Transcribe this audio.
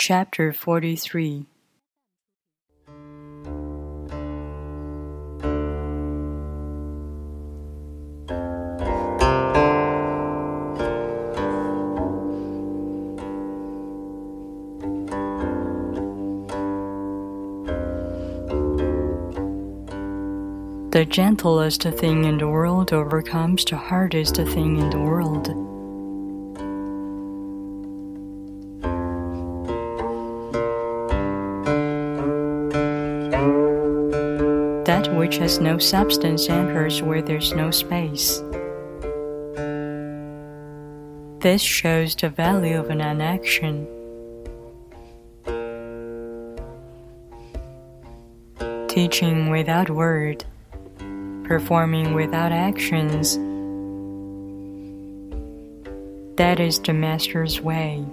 Chapter 43 The gentlest thing in the world overcomes the hardest thing in the world. That which has no substance enters where there's no space. This shows the value of an action. Teaching without word, performing without actions. That is the Master's way.